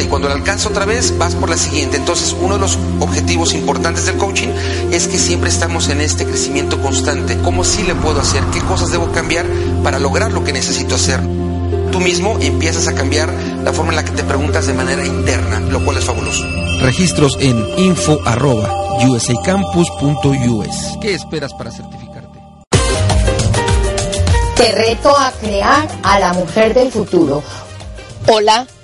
meta y cuando la alcanzas otra vez vas por la siguiente. Entonces, uno de los objetivos importantes del coaching es que siempre estamos en este crecimiento constante. ¿Cómo sí le puedo hacer? ¿Qué cosas debo cambiar para lograr lo que necesito hacer? Tú mismo empiezas a cambiar la forma en la que te preguntas de manera interna, lo cual es fabuloso. Registros en info.usacampus.us. ¿Qué esperas para certificarte? Te reto a crear a la mujer del futuro. Hola,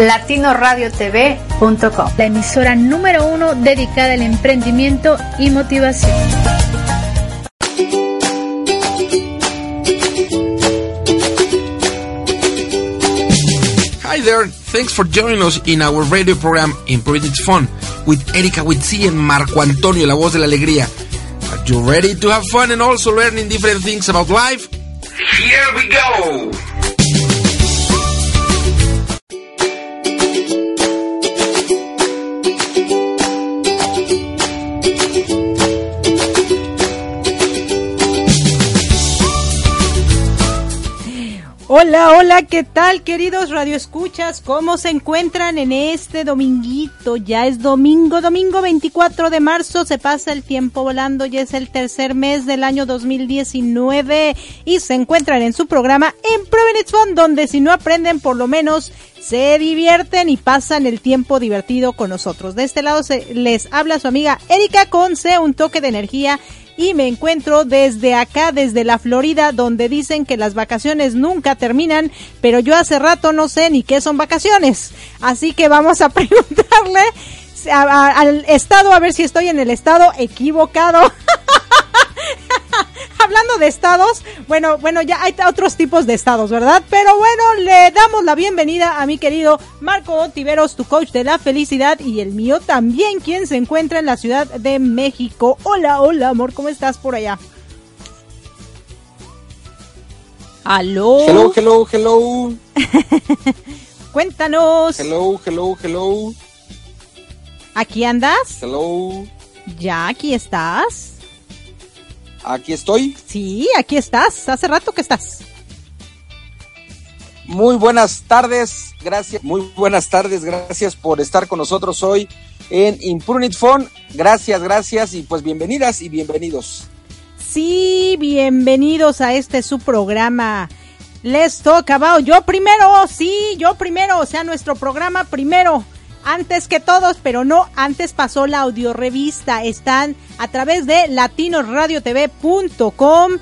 latinoradiotv.com, la emisora número uno dedicada al emprendimiento y motivación. Hi there, thanks for joining us in our radio program Improving It's Fun with Erika Witsi and Marco Antonio, la voz de la alegría. Are you ready to have fun and also learning different things about life? Here we go! Hola, hola, ¿qué tal queridos radioescuchas? ¿Cómo se encuentran en este dominguito? Ya es domingo, domingo 24 de marzo, se pasa el tiempo volando, ya es el tercer mes del año 2019 y se encuentran en su programa Improving It's Fun, donde si no aprenden por lo menos se divierten y pasan el tiempo divertido con nosotros. De este lado se les habla su amiga Erika Conce, un toque de energía y me encuentro desde acá, desde la Florida, donde dicen que las vacaciones nunca terminan, pero yo hace rato no sé ni qué son vacaciones. Así que vamos a preguntarle al estado a ver si estoy en el estado equivocado. Hablando de estados, bueno, bueno, ya hay otros tipos de estados, ¿verdad? Pero bueno, le damos la bienvenida a mi querido Marco Tiveros, tu coach de la felicidad y el mío también, quien se encuentra en la Ciudad de México. Hola, hola, amor, ¿cómo estás por allá? Aló. Hello, hello, hello. Cuéntanos. Hello, hello, hello. ¿Aquí andas? Hello. Ya, aquí estás. Aquí estoy. Sí, aquí estás. Hace rato que estás. Muy buenas tardes, gracias. Muy buenas tardes, gracias por estar con nosotros hoy en Imprunit Phone. Gracias, gracias y pues bienvenidas y bienvenidos. Sí, bienvenidos a este su programa. Let's talk about yo primero, sí, yo primero, o sea, nuestro programa primero antes que todos, pero no, antes pasó la audiorevista. Están a través de latinoradiotv.com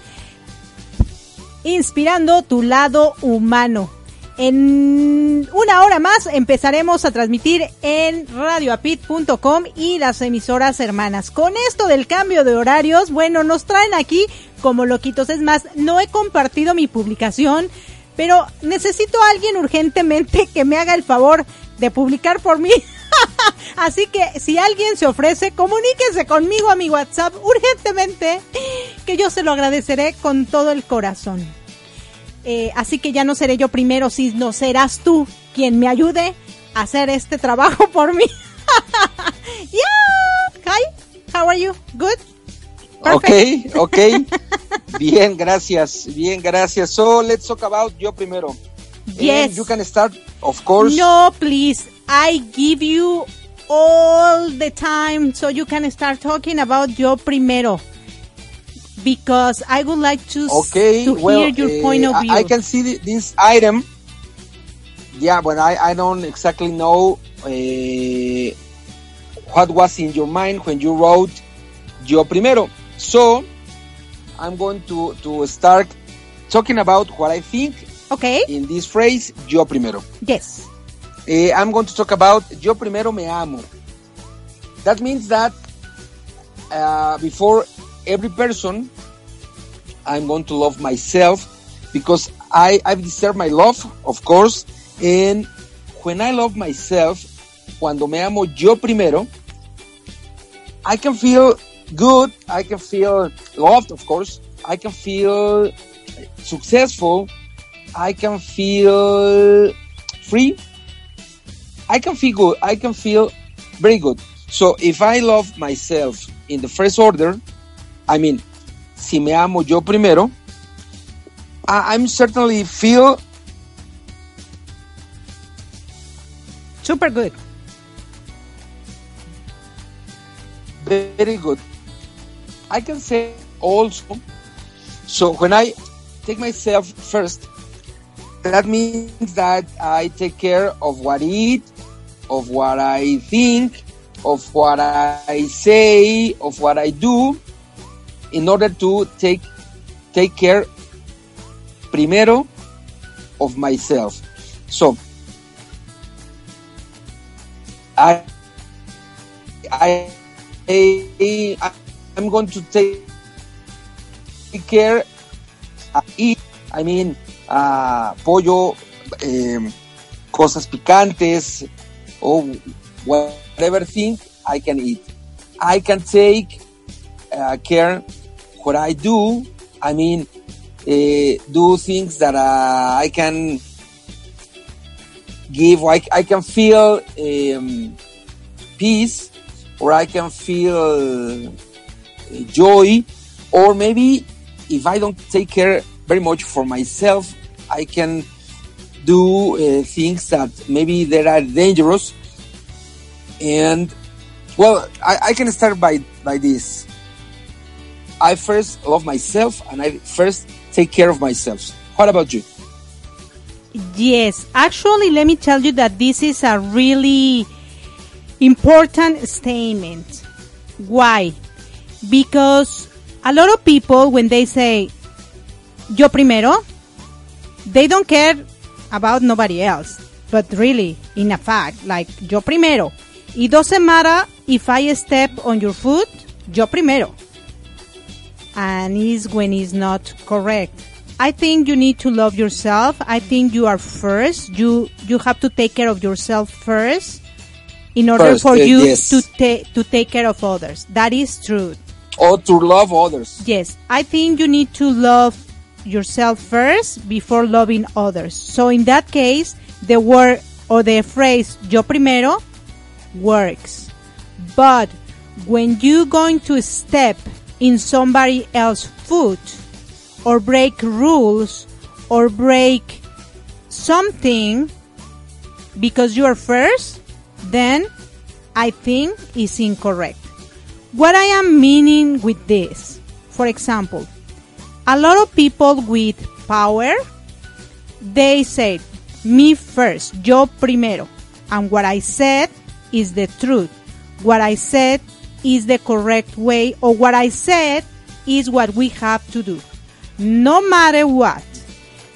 inspirando tu lado humano. En una hora más empezaremos a transmitir en radioapit.com y las emisoras hermanas. Con esto del cambio de horarios, bueno, nos traen aquí como loquitos. Es más, no he compartido mi publicación, pero necesito a alguien urgentemente que me haga el favor de publicar por mí. Así que si alguien se ofrece, comuníquese conmigo a mi WhatsApp urgentemente, que yo se lo agradeceré con todo el corazón. Eh, así que ya no seré yo primero, si no serás tú quien me ayude a hacer este trabajo por mí. yeah. Hi, how are you? Good? Okay, okay. bien, gracias. Bien, gracias. So, let's talk about yo primero. Yes. you can start, of course. No, please. I give you all the time so you can start talking about yo primero. Because I would like to, okay, to well, hear your uh, point of view. I can see this item. Yeah, but I, I don't exactly know uh, what was in your mind when you wrote yo primero. So, I'm going to, to start talking about what I think Okay. in this phrase, yo primero. Yes. Eh, I'm going to talk about yo primero me amo. That means that uh, before every person, I'm going to love myself because I, I deserve my love, of course. And when I love myself, cuando me amo yo primero, I can feel good, I can feel loved, of course. I can feel successful, I can feel free. I can feel good. I can feel very good. So if I love myself in the first order, I mean, si me amo yo primero, I, I'm certainly feel Super good. very good. I can say also, so when I take myself first, that means that I take care of what I eat, of what I think, of what I say, of what I do, in order to take take care primero of myself. So I I, I I'm going to take care uh, eat I mean uh, pollo um, cosas picantes or whatever thing I can eat. I can take uh, care what I do. I mean uh, do things that uh, I can give I, I can feel um, peace or I can feel uh, joy or maybe if I don't take care very much for myself I can do uh, things that maybe they are dangerous. And well I, I can start by by this. I first love myself and I first take care of myself. What about you? Yes, actually, let me tell you that this is a really important statement. Why? Because a lot of people, when they say, yo primero, they don't care about nobody else. But really, in a fact, like, yo primero. It doesn't matter if I step on your foot, yo primero. And is when it's not correct. I think you need to love yourself. I think you are first. You you have to take care of yourself first in order First, for uh, you yes. to ta- to take care of others. That is true. or to love others Yes, I think you need to love yourself first before loving others. So in that case, the word or the phrase yo primero works. But when you're going to step in somebody else's foot or break rules or break something because you are first, then I think is incorrect. What I am meaning with this, for example, a lot of people with power, they say, me first, yo primero. And what I said is the truth. What I said is the correct way, or what I said is what we have to do. No matter what.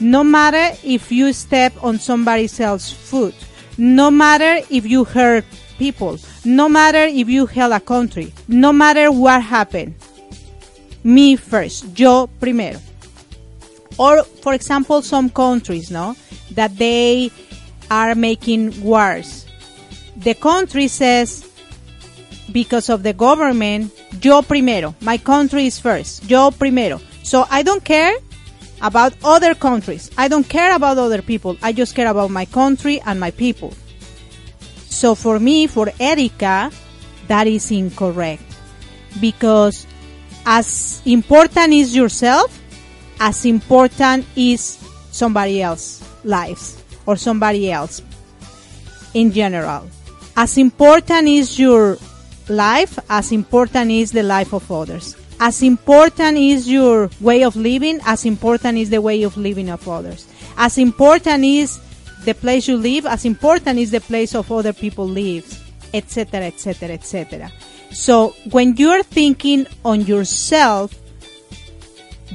No matter if you step on somebody else's foot. No matter if you hurt people. No matter if you held a country. No matter what happened. Me first. Yo primero. Or, for example, some countries, no? That they are making wars. The country says, because of the government, yo primero. My country is first. Yo primero. So I don't care about other countries. I don't care about other people. I just care about my country and my people. So for me, for Erika, that is incorrect. Because as important is yourself, as important is somebody else's lives or somebody else in general. As important is your life, as important is the life of others. As important is your way of living, as important is the way of living of others. As important is the place you live, as important is the place of other people live, etc., etc., etc. So when you're thinking on yourself,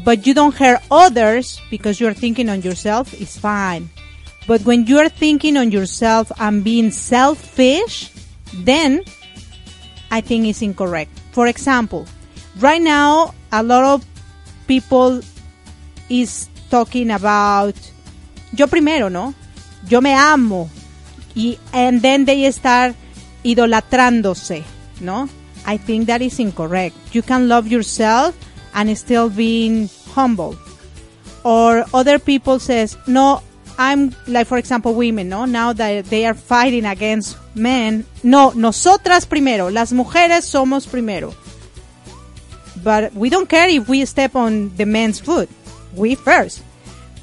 but you don't hurt others because you're thinking on yourself, it's fine. But when you're thinking on yourself and being selfish, then I think it's incorrect. For example, right now, a lot of people is talking about yo primero, ¿no? Yo me amo. Y, and then they start idolatrándose, ¿no? I think that is incorrect. You can love yourself and still being humble. Or other people says, no, I'm like for example women, no? Now that they are fighting against men. No, nosotras primero, las mujeres somos primero. But we don't care if we step on the men's foot. We first.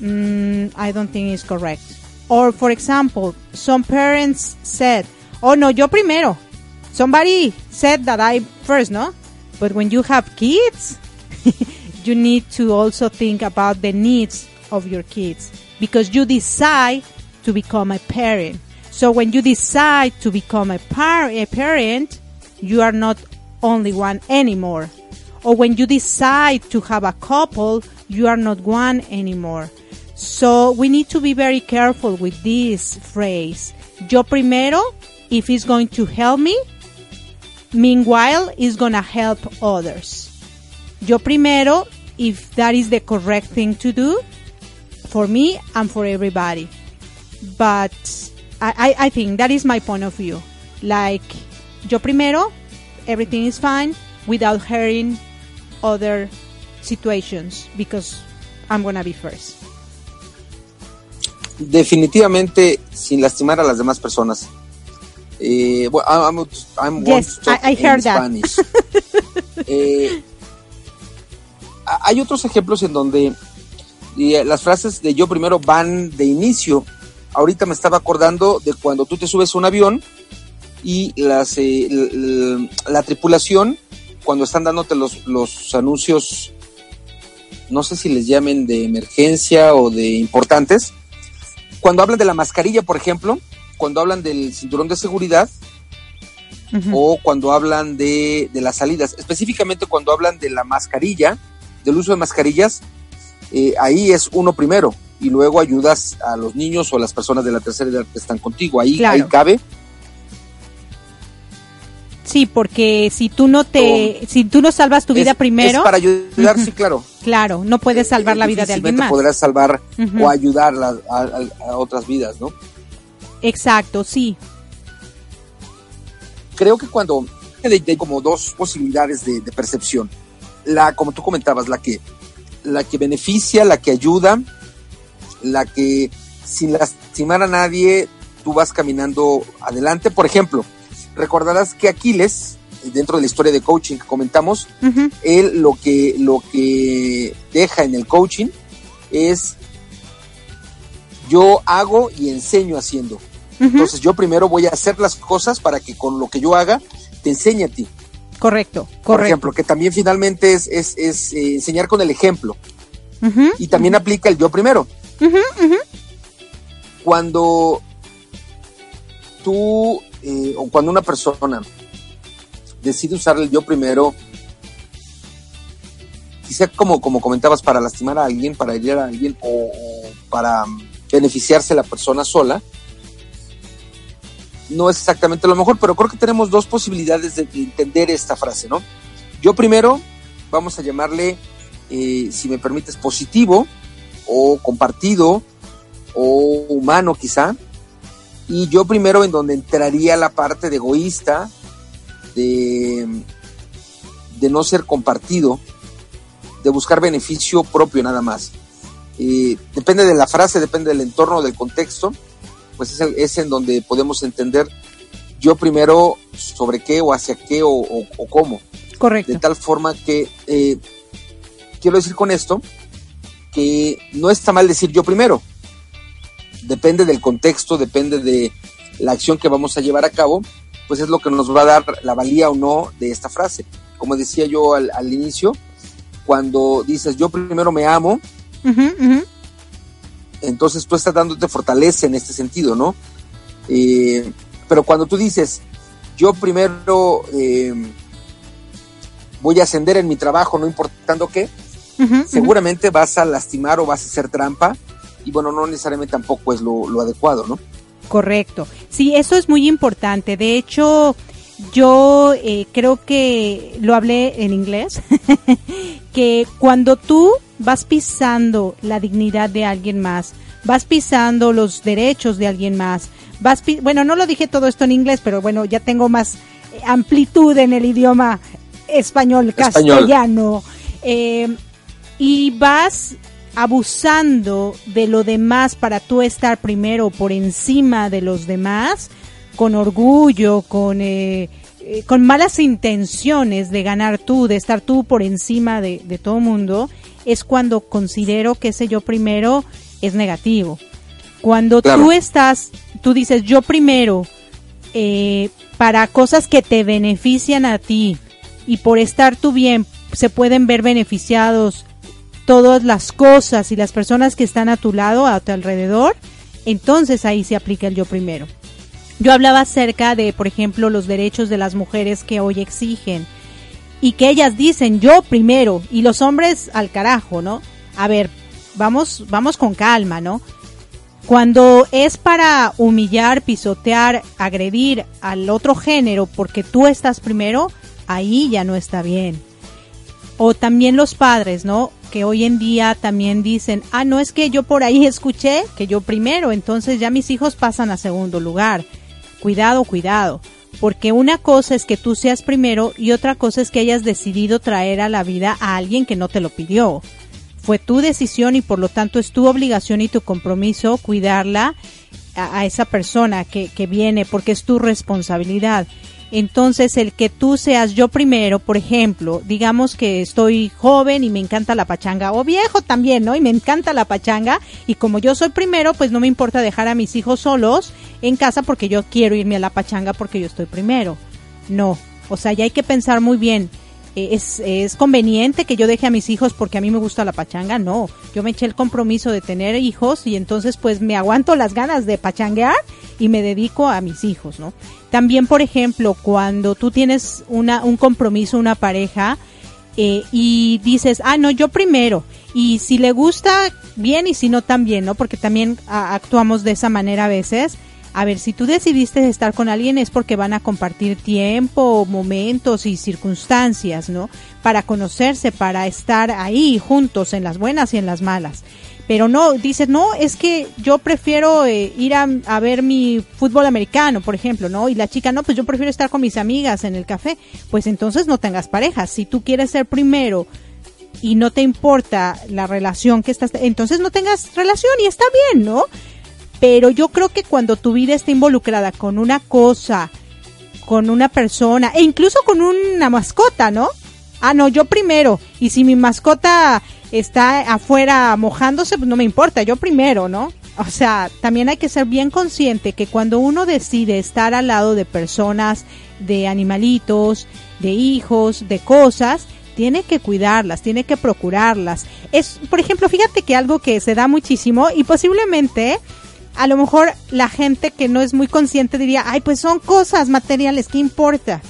Mm, I don't think it's correct. Or for example, some parents said, "Oh no, yo primero." Somebody said that I first, no? But when you have kids, you need to also think about the needs of your kids because you decide to become a parent. So when you decide to become a, par- a parent, you are not only one anymore. Or when you decide to have a couple, you are not one anymore. So we need to be very careful with this phrase. Yo primero, if it's going to help me, meanwhile, it's gonna help others. Yo primero, if that is the correct thing to do for me and for everybody. But I, I, I think that is my point of view. Like, yo primero, everything is fine without hurting other situations because I'm gonna be first. Definitivamente sin lastimar a las demás personas. Eh, well, I'm, I'm Yes, to I- heard that. Spanish. Eh, hay otros ejemplos en donde eh, las frases de yo primero van de inicio. Ahorita me estaba acordando de cuando tú te subes a un avión y las, eh, l- l- la tripulación, cuando están dándote los, los anuncios, no sé si les llamen de emergencia o de importantes, cuando hablan de la mascarilla, por ejemplo, cuando hablan del cinturón de seguridad o cuando hablan de, de las salidas, específicamente cuando hablan de la mascarilla, del uso de mascarillas, eh, ahí es uno primero y luego ayudas a los niños o a las personas de la tercera edad que están contigo. Ahí, Claro. ahí cabe. Sí, porque si tú no te, si tú no salvas tu vida primero, Es para ayudar, sí, claro. claro, no puedes salvar Eh, la vida de alguien más. podrás salvar o ayudar a, a- a otras vidas, ¿no? Exacto, sí. creo que cuando hay hay como dos posibilidades de, de percepción. La, como tú comentabas, la que, la que beneficia, la que ayuda, la que sin lastimar a nadie, tú vas caminando adelante. Por ejemplo, recordarás que Aquiles, dentro de la historia de coaching que comentamos, él lo que, lo que deja en el coaching es yo hago y enseño haciendo. Entonces yo primero voy a hacer las cosas para que con lo que yo haga te enseñe a ti. Correcto, Por correcto. ejemplo, que también finalmente es, es, es, eh, enseñar con el ejemplo. Y también aplica el yo primero. Cuando tú eh, o cuando una persona decide usar el yo primero, quizá como, como comentabas, para lastimar a alguien, para herir a alguien o, o para beneficiarse la persona sola, no es exactamente lo mejor, pero creo que tenemos dos posibilidades de entender esta frase, ¿no? Yo primero, vamos a llamarle, eh, si me permites, positivo o compartido o humano quizá, y yo primero en donde entraría la parte de egoísta, de, de no ser compartido, de buscar beneficio propio nada más. Eh, depende de la frase, depende del entorno, del contexto, pues es, es en donde podemos entender yo primero sobre qué o hacia qué o, o- o cómo. Correcto. De tal forma que eh, quiero decir con esto que no está mal decir yo primero. Depende del contexto, depende de la acción que vamos a llevar a cabo, pues es lo que nos va a dar la valía o no de esta frase. Como decía yo al, al inicio, cuando dices yo primero me amo. Entonces tú estás dándote fortaleza en este sentido, ¿no? Eh, pero cuando tú dices, yo primero eh, voy a ascender en mi trabajo, no importando qué, seguramente vas a lastimar o vas a hacer trampa y bueno, no necesariamente tampoco es lo, lo adecuado, ¿no? Correcto. Sí, eso es muy importante. De hecho, yo eh, creo que lo hablé en inglés, que cuando tú vas pisando la dignidad de alguien más, vas pisando los derechos de alguien más, vas bueno, no lo dije todo esto en inglés, pero bueno, ya tengo más amplitud en el idioma español, castellano, eh, y vas abusando de lo demás para tú estar primero por encima de los demás, con orgullo, con, eh, eh, con malas intenciones de ganar tú, de estar tú por encima de, de todo mundo, es cuando considero que ese yo primero es negativo. Cuando tú estás, tú dices yo primero, eh, para cosas que te benefician a ti y por estar tú bien, se pueden ver beneficiados todas las cosas y las personas que están a tu lado, a tu alrededor, entonces ahí se aplica el yo primero. Yo hablaba acerca de, por ejemplo, los derechos de las mujeres que hoy exigen y que ellas dicen yo primero y los hombres al carajo, ¿no? A ver, vamos, vamos con calma, ¿no? Cuando es para humillar, pisotear, agredir al otro género porque tú estás primero, ahí ya no está bien. O también los padres, ¿no? Que hoy en día también dicen, ah, no es que yo por ahí escuché que yo primero, entonces ya mis hijos pasan a segundo lugar. Cuidado, cuidado. Porque una cosa es que tú seas primero y otra cosa es que hayas decidido traer a la vida a alguien que no te lo pidió. Fue tu decisión y por lo tanto es tu obligación y tu compromiso cuidarla a, esa persona que, viene porque es tu responsabilidad. Entonces, el que tú seas yo primero, por ejemplo, digamos que estoy joven y me encanta la pachanga, o viejo también, ¿no? Y me encanta la pachanga, y como yo soy primero, pues no me importa dejar a mis hijos solos en casa porque yo quiero irme a la pachanga porque yo estoy primero. No, o sea, ya hay que pensar muy bien, eh, es, es conveniente que yo deje a mis hijos porque a mí me gusta la pachanga, no, yo me eché el compromiso de tener hijos y entonces pues me aguanto las ganas de pachanguear y me dedico a mis hijos, ¿no? También, por ejemplo, cuando tú tienes una, un compromiso, una pareja, eh, y dices, ah, no, yo primero. Y si le gusta, bien, y si no, también, ¿no? Porque también actuamos de esa manera a veces. A ver, si tú decidiste estar con alguien es porque van a compartir tiempo, momentos y circunstancias, ¿no? Para conocerse, para estar ahí juntos en las buenas y en las malas. Pero no, dices, no, es que yo prefiero eh, ir a, a, ver mi fútbol americano, por ejemplo, ¿no? Y la chica, no, pues yo prefiero estar con mis amigas en el café. Pues entonces no tengas pareja. Si tú quieres ser primero y no te importa la relación que estás, entonces no tengas relación y está bien, ¿no? Pero yo creo que cuando tu vida está involucrada con una cosa, con una persona, e incluso con una mascota, ¿no? Ah, no, yo primero. Y si mi mascota está afuera mojándose, pues no me importa, yo primero, ¿no? O sea, también hay que ser bien consciente que cuando uno decide estar al lado de personas, de animalitos, de hijos, de cosas, tiene que cuidarlas, tiene que procurarlas. Es, por ejemplo, fíjate que algo que se da muchísimo y posiblemente a lo mejor la gente que no es muy consciente diría, ay, pues son cosas materiales, ¿qué importa?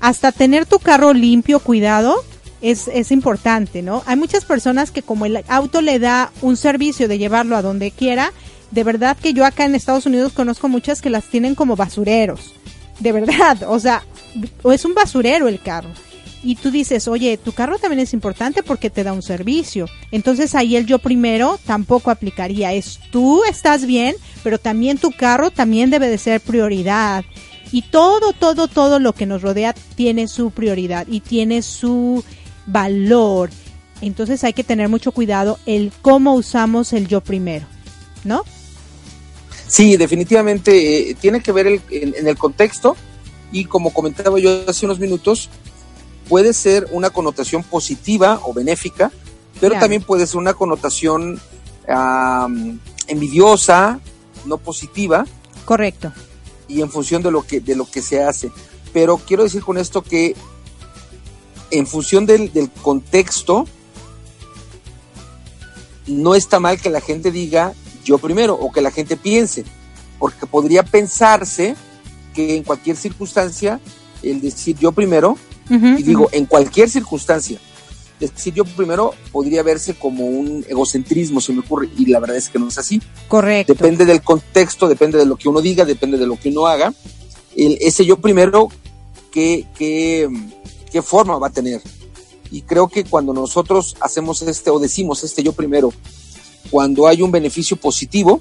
Hasta tener tu carro limpio, cuidado, es, es importante, ¿no? Hay muchas personas que como el auto le da un servicio de llevarlo a donde quiera, de verdad que yo acá en Estados Unidos conozco muchas que las tienen como basureros. De verdad, o sea, es un basurero el carro. Y tú dices, oye, tu carro también es importante porque te da un servicio. Entonces ahí el yo primero tampoco aplicaría. Es tú estás bien, pero también tu carro también debe de ser prioridad. Y todo, todo, todo lo que nos rodea tiene su prioridad y tiene su valor. Entonces hay que tener mucho cuidado el cómo usamos el yo primero, ¿no? Sí, definitivamente eh, tiene que ver en, el contexto y como comentaba yo hace unos minutos, puede ser una connotación positiva o benéfica, pero también puede ser una connotación envidiosa, no positiva. Correcto. Y en función de lo que de lo que se hace. Pero quiero decir con esto que en función del, contexto, no está mal que la gente diga yo primero o que la gente piense, porque podría pensarse que en cualquier circunstancia el decir yo primero, y digo en cualquier circunstancia, decir yo primero podría verse como un egocentrismo, se me ocurre, y la verdad es que no es así. Correcto. Depende del contexto, depende de lo que uno diga, depende de lo que uno haga. El, ese yo primero, ¿qué, qué, qué forma va a tener? Y creo que cuando nosotros hacemos este o decimos este yo primero, cuando hay un beneficio positivo,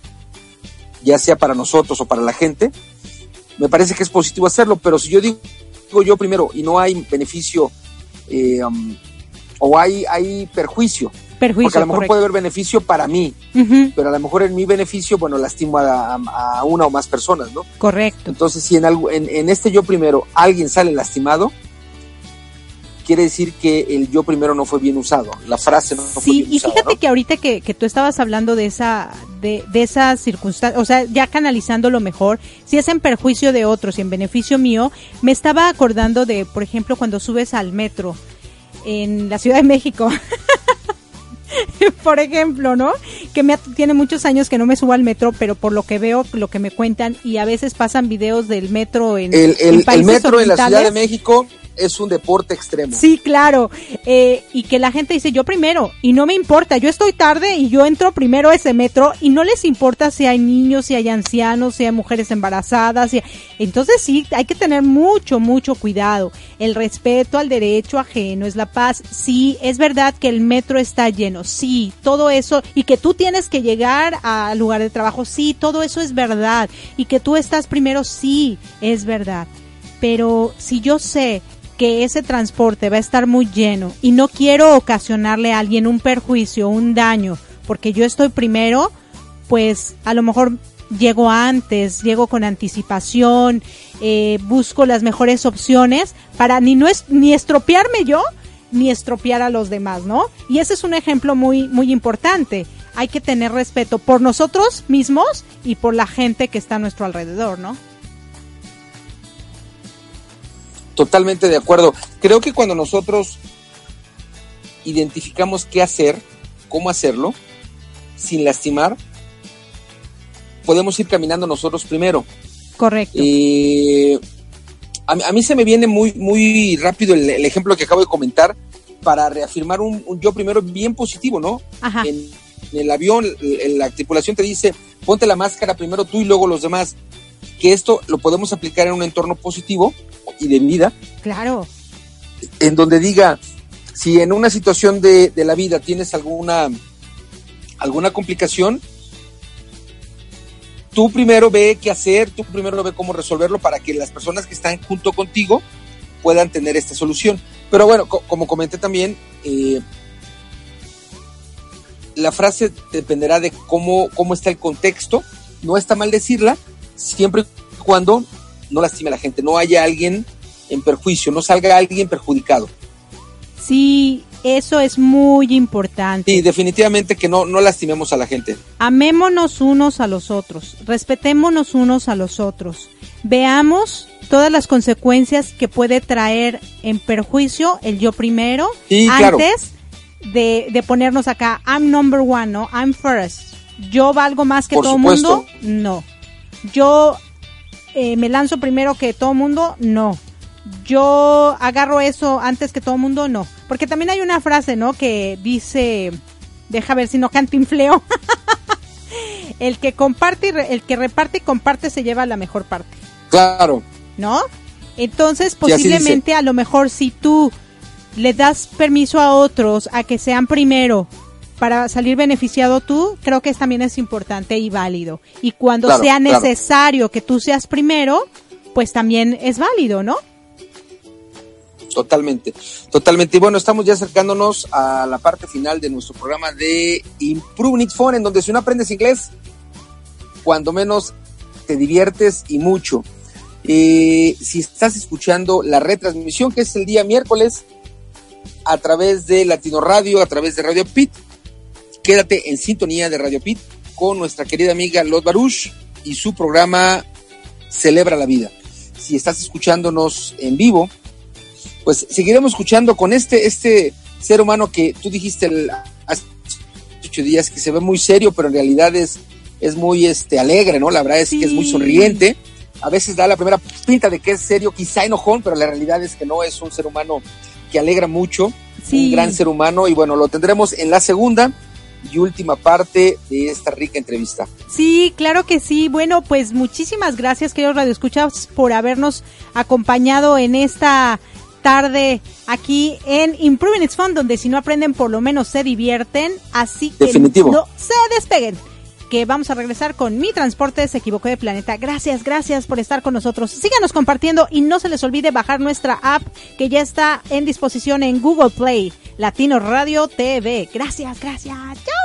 ya sea para nosotros o para la gente, me parece que es positivo hacerlo, pero si yo digo yo primero y no hay beneficio eh, um, o hay, hay perjuicio, Perjuicio, porque a lo mejor correcto. puede haber beneficio para mí, Ujú, pero a lo mejor en mi beneficio, bueno, lastimo a, a- a una o más personas, ¿no? correcto. Entonces, si en, algo, en, en este yo primero alguien sale lastimado, quiere decir que el yo primero no fue bien usado, la frase no, no fue Sí, bien y usada, fíjate ¿no? que ahorita que, que tú estabas hablando de esa, de, de esa circunstancia, o sea, ya canalizando lo mejor, si es en perjuicio de otros y en beneficio mío, me estaba acordando de, por ejemplo, cuando subes al metro en la Ciudad de México. por ejemplo, ¿no? Que me, tiene muchos años que no me subo al metro, pero por lo que veo, lo que me cuentan, y a veces pasan videos del metro en, El, en el- el países metro en la Ciudad de. México es un deporte extremo. Sí, claro. Eh, y que la gente dice, yo primero, y no me importa, yo estoy tarde y yo entro primero a ese metro y no les importa si hay niños, si hay ancianos, si hay mujeres embarazadas. Si... Entonces sí, hay que tener mucho, mucho cuidado. El respeto al derecho ajeno es la paz. Sí, es verdad que el metro está lleno, sí, todo eso, y que tú tienes que llegar al lugar de trabajo, sí, todo eso es verdad. Y que tú estás primero, sí, es verdad. Pero si yo sé que ese transporte va a estar muy lleno y no quiero ocasionarle a alguien un perjuicio, un daño, porque yo estoy primero, pues a lo mejor llego antes, llego con anticipación, eh, busco las mejores opciones para ni, no es, ni estropearme yo, ni estropear a los demás, ¿no? Y ese es un ejemplo muy, muy importante. Hay que tener respeto por nosotros mismos y por la gente que está a nuestro alrededor, ¿no? Totalmente de acuerdo. Creo que cuando nosotros identificamos qué hacer, cómo hacerlo, sin lastimar, podemos ir caminando nosotros primero. Correcto. Eh, a, mí- a mí se me viene muy, muy rápido el, el ejemplo que acabo de comentar para reafirmar un, un yo primero bien positivo, ¿no? Ajá. En, en el avión, el- la tripulación te dice, ponte la máscara primero tú y luego los demás. Que esto lo podemos aplicar en un entorno positivo y de vida, Claro. en donde diga, si en una situación de, de la vida tienes alguna, alguna complicación, tú primero ve qué hacer, tú primero ve cómo resolverlo para que las personas que están junto contigo puedan tener esta solución. Pero bueno, co- como comenté también, eh, la frase dependerá de cómo, cómo está el contexto. No está mal decirla, siempre y cuando no lastime a la gente, no haya alguien en perjuicio, no salga alguien perjudicado. Sí, eso es muy importante. Sí, definitivamente que no, no lastimemos a la gente. Amémonos unos a los otros, respetémonos unos a los otros. Veamos todas las consecuencias que puede traer en perjuicio el yo primero Sí, claro. antes de, de ponernos acá, I'm number one, ¿no? I'm first. Yo valgo más que Por todo el mundo, no. Yo eh, me lanzo primero que todo mundo, no. Yo agarro eso antes que todo mundo, no. Porque también hay una frase, ¿no? Que dice, deja ver si no cantinfleo. el que comparte, y re- el que reparte y comparte se lleva la mejor parte. Claro, ¿no? Entonces, Sí, posiblemente a lo mejor si tú le das permiso a otros a que sean primero para salir beneficiado tú, creo que también es importante y válido. Y cuando Claro, sea claro. necesario que tú seas primero, pues también es válido, ¿no? totalmente, totalmente. Y bueno, estamos ya acercándonos a la parte final de nuestro programa de Improve It Phone, en donde si no aprendes inglés, cuando menos te diviertes y mucho. Eh, si estás escuchando la retransmisión, que es el día miércoles, a través de Latino Radio, a través de Radio Pit, quédate en sintonía de Radio Pit con nuestra querida amiga Los Baruch y su programa Celebra la Vida. Si estás escuchándonos en vivo, pues seguiremos escuchando con este, este ser humano que tú dijiste el- hace ocho días que se ve muy serio, pero en realidad es, es muy este, alegre, ¿no? La verdad es que es muy sonriente. A veces da la primera pinta de que es serio, quizá enojón, pero la realidad es que no es un ser humano que alegra mucho. un gran ser humano y bueno, lo tendremos en la segunda y última parte de esta rica entrevista. Sí, claro que sí. Bueno, pues muchísimas gracias, queridos radioescuchas, por habernos acompañado en esta tarde aquí en Improving It's Fun, donde si no aprenden, por lo menos se divierten. Así que no se despeguen vamos a regresar con Mi Transporte se equivocó de planeta. Gracias, gracias por estar con nosotros. Síganos compartiendo y no se les olvide bajar nuestra app que ya está en disposición en Google Play, Latino Radio TV. Gracias, gracias. Chao.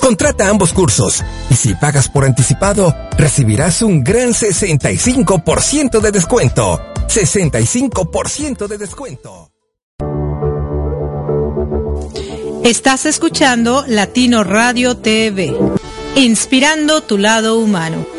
Contrata ambos cursos y si pagas por anticipado, recibirás un gran 65% de descuento. 65% de descuento. Estás escuchando Latino Radio TV, inspirando tu lado humano